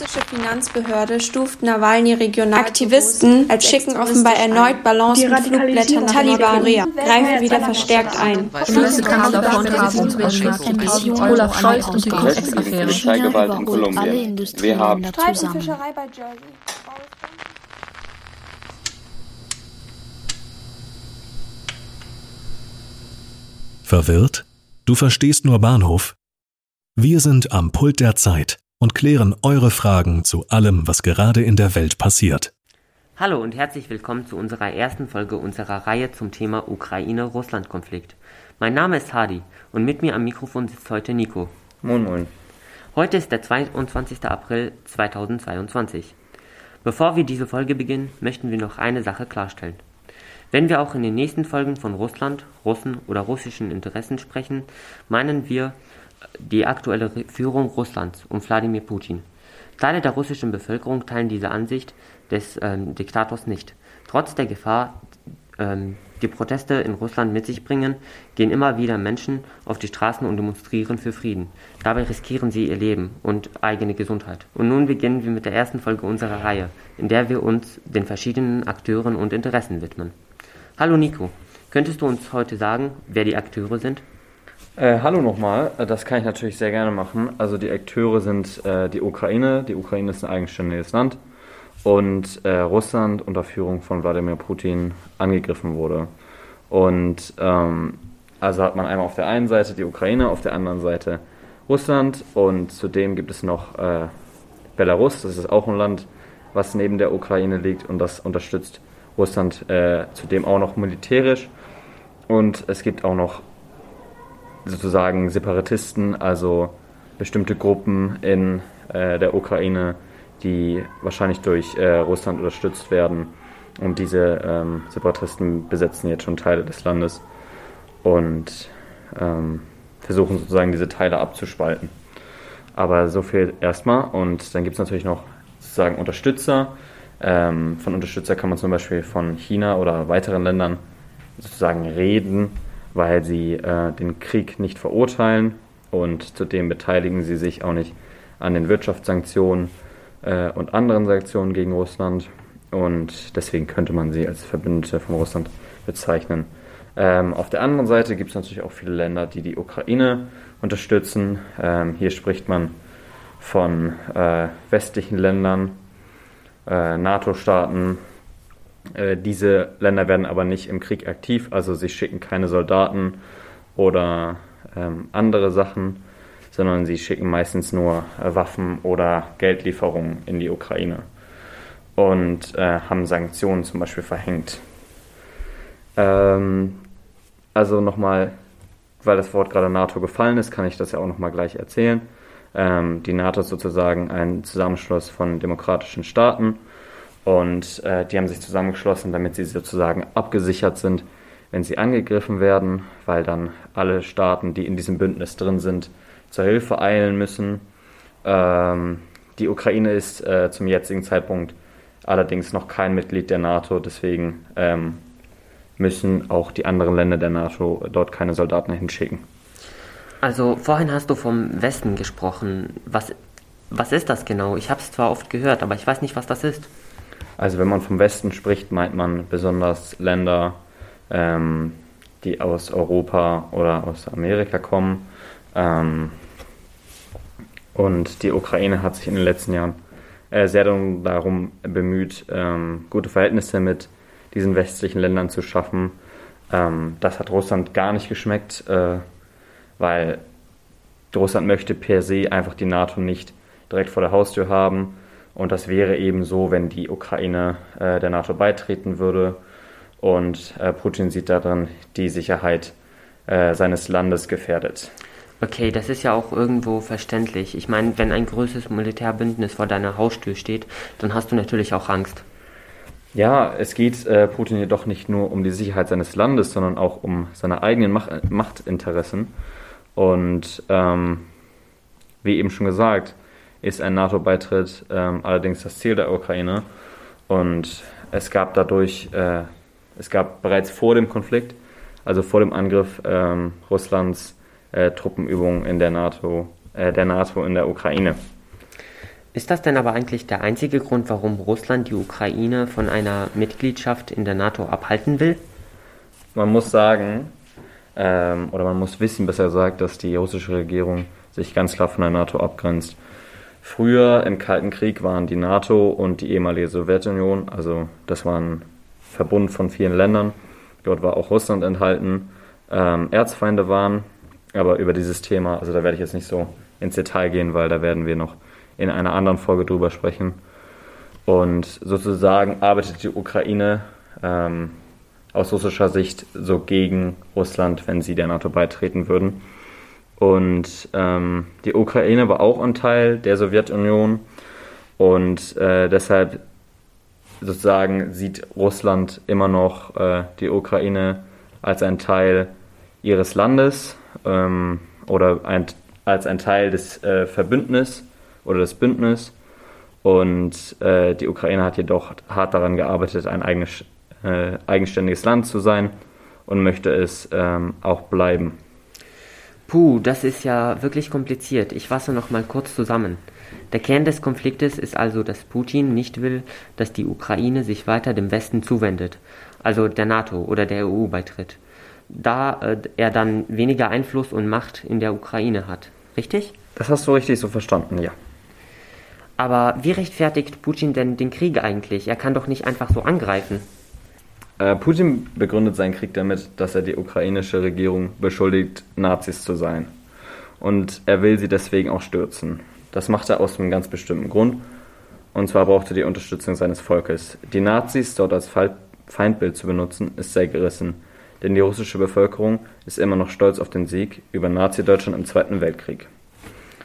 russische Finanzbehörde stuft Nawalny regional Aktivisten als schicken offenbar erneut Ballons mit Flugblättern Taliban greifen wieder verstärkt ein. Olaf Scholz und die Cum-Ex-Affäre. Polizeigewalt in Kolumbien. Wir haben Fischerei bei Jersey. Verwirrt? Du verstehst nur Bahnhof? Wir sind am Pult der Zeit und klären eure Fragen zu allem, was gerade in der Welt passiert. Hallo und herzlich willkommen zu unserer ersten Folge unserer Reihe zum Thema Ukraine-Russland-Konflikt. Mein Name ist Hadi und mit mir am Mikrofon sitzt heute Nico. Moin Moin. Heute ist der 22. April 2022. Bevor wir diese Folge beginnen, möchten wir noch eine Sache klarstellen. Wenn wir auch in den nächsten Folgen von Russland, Russen oder russischen Interessen sprechen, meinen wir die aktuelle Führung Russlands um Wladimir Putin. Teile der russischen Bevölkerung teilen diese Ansicht des ähm, Diktators nicht. Trotz der Gefahr, ähm, die Proteste in Russland mit sich bringen, gehen immer wieder Menschen auf die Straßen und demonstrieren für Frieden. Dabei riskieren sie ihr Leben und eigene Gesundheit. Und nun beginnen wir mit der ersten Folge unserer Reihe, in der wir uns den verschiedenen Akteuren und Interessen widmen. Hallo Nico, könntest du uns heute sagen, wer die Akteure sind? Äh, hallo nochmal, Äh, das kann ich natürlich sehr gerne machen. Also die Akteure sind äh, die Ukraine, die Ukraine ist ein eigenständiges Land und äh, Russland unter Führung von Wladimir Putin angegriffen wurde. Und ähm, also hat man einmal auf der einen Seite die Ukraine, auf der anderen Seite Russland und zudem gibt es noch äh, Belarus, das ist auch ein Land, was neben der Ukraine liegt und das unterstützt Russland äh, zudem auch noch militärisch. Und es gibt auch noch sozusagen Separatisten, also bestimmte Gruppen in äh, der Ukraine, die wahrscheinlich durch äh, Russland unterstützt werden. Und diese ähm, Separatisten besetzen jetzt schon Teile des Landes und ähm, versuchen sozusagen diese Teile abzuspalten. Aber so viel erstmal. Und dann gibt es natürlich noch sozusagen Unterstützer. Ähm, von Unterstützer kann man zum Beispiel von China oder weiteren Ländern sozusagen reden, weil sie äh, den Krieg nicht verurteilen und zudem beteiligen sie sich auch nicht an den Wirtschaftssanktionen äh, und anderen Sanktionen gegen Russland und deswegen könnte man sie als Verbündete von Russland bezeichnen. Ähm, auf der anderen Seite gibt es natürlich auch viele Länder, die die Ukraine unterstützen. Ähm, hier spricht man von äh, westlichen Ländern, äh, NATO-Staaten. Äh, diese Länder werden aber nicht im Krieg aktiv, also sie schicken keine Soldaten oder ähm, andere Sachen, sondern sie schicken meistens nur äh, Waffen oder Geldlieferungen in die Ukraine und äh, haben Sanktionen zum Beispiel verhängt. Ähm, also nochmal, weil das Wort gerade NATO gefallen ist, kann ich das ja auch nochmal gleich erzählen. Ähm, die NATO ist sozusagen ein Zusammenschluss von demokratischen Staaten und äh, die haben sich zusammengeschlossen, damit sie sozusagen abgesichert sind, wenn sie angegriffen werden, weil dann alle Staaten, die in diesem Bündnis drin sind, zur Hilfe eilen müssen. Ähm, die Ukraine ist äh, zum jetzigen Zeitpunkt allerdings noch kein Mitglied der NATO, deswegen ähm, müssen auch die anderen Länder der NATO dort keine Soldaten hinschicken. Also vorhin hast du vom Westen gesprochen. Was, was ist das genau? Ich habe es zwar oft gehört, aber ich weiß nicht, was das ist. Also wenn man vom Westen spricht, meint man besonders Länder, ähm, die aus Europa oder aus Amerika kommen. Ähm, und die Ukraine hat sich in den letzten Jahren äh, sehr darum bemüht, ähm, gute Verhältnisse mit diesen westlichen Ländern zu schaffen. Ähm, das hat Russland gar nicht geschmeckt, äh, weil Russland möchte per se einfach die NATO nicht direkt vor der Haustür haben. Und das wäre eben so, wenn die Ukraine äh, der NATO beitreten würde. Und äh, Putin sieht darin die Sicherheit äh, seines Landes gefährdet. Okay, das ist ja auch irgendwo verständlich. Ich meine, wenn ein größeres Militärbündnis vor deiner Haustür steht, dann hast du natürlich auch Angst. Ja, es geht äh, Putin jedoch nicht nur um die Sicherheit seines Landes, sondern auch um seine eigenen Mach Machtinteressen. Und ähm, wie eben schon gesagt, ist ein NATO-Beitritt ähm, allerdings das Ziel der Ukraine. Und es gab dadurch, äh, es gab bereits vor dem Konflikt, also vor dem Angriff ähm, Russlands, äh, Truppenübungen in der NATO, äh, der NATO in der Ukraine. Ist das denn aber eigentlich der einzige Grund, warum Russland die Ukraine von einer Mitgliedschaft in der NATO abhalten will? Man muss sagen, ähm, oder man muss wissen, besser gesagt, dass die russische Regierung sich ganz klar von der NATO abgrenzt. Früher im Kalten Krieg waren die NATO und die ehemalige Sowjetunion, also das war ein Verbund von vielen Ländern, dort war auch Russland enthalten, ähm, Erzfeinde waren, aber über dieses Thema, also da werde ich jetzt nicht so ins Detail gehen, weil da werden wir noch in einer anderen Folge drüber sprechen. Und sozusagen arbeitet die Ukraine ähm, aus russischer Sicht so gegen Russland, wenn sie der NATO beitreten würden. Und ähm, die Ukraine war auch ein Teil der Sowjetunion und äh, deshalb sozusagen sieht Russland immer noch äh, die Ukraine als ein Teil ihres Landes ähm, oder ein, als ein Teil des äh, Verbündnisses oder des Bündnisses. Und äh, die Ukraine hat jedoch hart daran gearbeitet, ein eigenes, äh, eigenständiges Land zu sein und möchte es ähm, auch bleiben. Puh, das ist ja wirklich kompliziert. Ich fasse noch mal kurz zusammen. Der Kern des Konfliktes ist also, dass Putin nicht will, dass die Ukraine sich weiter dem Westen zuwendet, also der NATO oder der EU beitritt, da äh, er dann weniger Einfluss und Macht in der Ukraine hat. Richtig? Das hast du richtig so verstanden, ja. Aber wie rechtfertigt Putin denn den Krieg eigentlich? Er kann doch nicht einfach so angreifen. Äh, Putin begründet seinen Krieg damit, dass er die ukrainische Regierung beschuldigt, Nazis zu sein. Und er will sie deswegen auch stürzen. Das macht er aus einem ganz bestimmten Grund. Und zwar braucht er die Unterstützung seines Volkes. Die Nazis dort als Feindbild zu benutzen, ist sehr gerissen. Denn die russische Bevölkerung ist immer noch stolz auf den Sieg über Nazi-Deutschland im Zweiten Weltkrieg.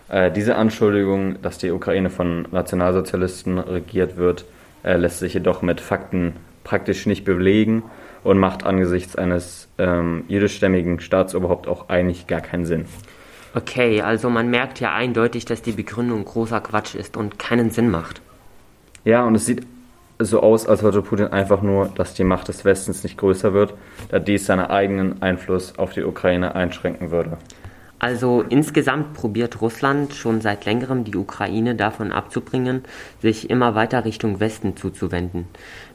Äh, diese Anschuldigung, dass die Ukraine von Nationalsozialisten regiert wird, äh, lässt sich jedoch mit Fakten praktisch nicht belegen und macht angesichts eines ähm, jüdischstämmigen Staatsoberhaupt auch eigentlich gar keinen Sinn. Okay, also man merkt ja eindeutig, dass die Begründung großer Quatsch ist und keinen Sinn macht. Ja, und es sieht so aus, als wollte Putin einfach nur, dass die Macht des Westens nicht größer wird, da dies seinen eigenen Einfluss auf die Ukraine einschränken würde. Also insgesamt probiert Russland schon seit längerem die Ukraine davon abzubringen, sich immer weiter Richtung Westen zuzuwenden.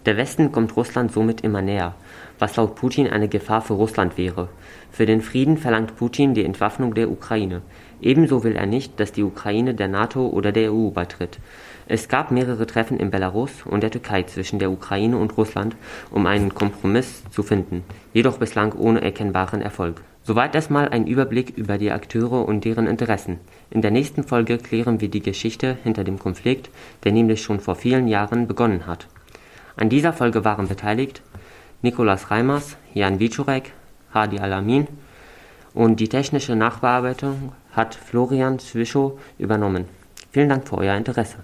Der Westen kommt Russland somit immer näher, was laut Putin eine Gefahr für Russland wäre. Für den Frieden verlangt Putin die Entwaffnung der Ukraine. Ebenso will er nicht, dass die Ukraine der NATO oder der EU beitritt. Es gab mehrere Treffen in Belarus und der Türkei zwischen der Ukraine und Russland, um einen Kompromiss zu finden, jedoch bislang ohne erkennbaren Erfolg. Soweit erstmal ein Überblick über die Akteure und deren Interessen. In der nächsten Folge klären wir die Geschichte hinter dem Konflikt, der nämlich schon vor vielen Jahren begonnen hat. An dieser Folge waren beteiligt Nikolaus Reimers, Jan Wiczurek, Hadi Alamin und die technische Nachbearbeitung hat Florian Zwischow übernommen. Vielen Dank für euer Interesse.